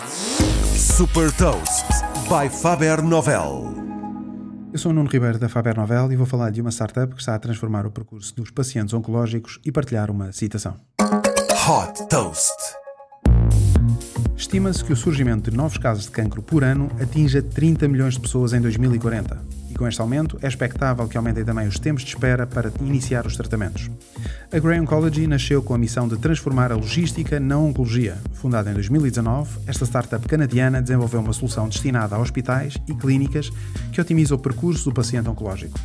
Super Toast by Faber Novel. Eu sou o Nuno Ribeiro da Faber Novel e vou falar de uma startup que está a transformar o percurso dos pacientes oncológicos e partilhar uma citação. Hot Toast. Estima-se que o surgimento de novos casos de cancro por ano atinja 30 milhões de pessoas em 2040. Com este aumento, é expectável que aumentem também os tempos de espera para iniciar os tratamentos. A Grey Oncology nasceu com a missão de transformar a logística na oncologia. Fundada em 2019, esta startup canadiana desenvolveu uma solução destinada a hospitais e clínicas que otimiza o percurso do paciente oncológico.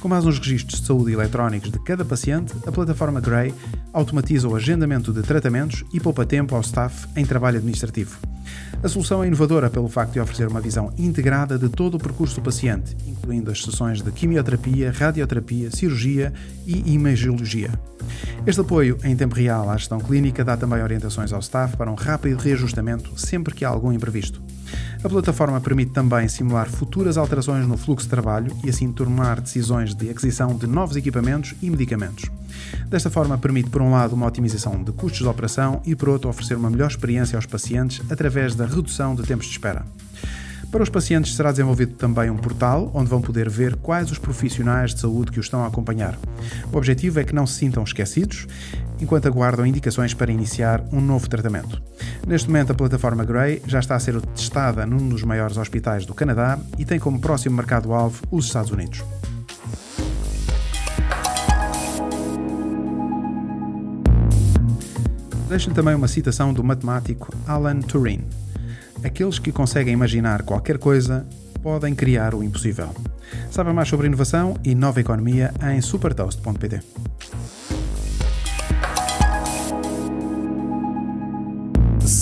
Com base nos registros de saúde eletrónicos de cada paciente, a plataforma Grey automatiza o agendamento de tratamentos e poupa tempo ao staff em trabalho administrativo. A solução é inovadora pelo facto de oferecer uma visão integrada de todo o percurso do paciente, incluindo as sessões de quimioterapia, radioterapia, cirurgia e imagiologia. Este apoio em tempo real à gestão clínica dá também orientações ao staff para um rápido reajustamento sempre que há algum imprevisto. A plataforma permite também simular futuras alterações no fluxo de trabalho e assim tomar decisões de aquisição de novos equipamentos e medicamentos. Desta forma, permite, por um lado, uma otimização de custos de operação e, por outro, oferecer uma melhor experiência aos pacientes através da redução de tempos de espera. Para os pacientes será desenvolvido também um portal onde vão poder ver quais os profissionais de saúde que os estão a acompanhar. O objetivo é que não se sintam esquecidos enquanto aguardam indicações para iniciar um novo tratamento. Neste momento, a plataforma Grey já está a ser testada num dos maiores hospitais do Canadá e tem como próximo mercado-alvo os Estados Unidos. Deixo-lhe também uma citação do matemático Alan Turing. Aqueles que conseguem imaginar qualquer coisa podem criar o impossível. Saiba mais sobre inovação e nova economia em supertoast.pt.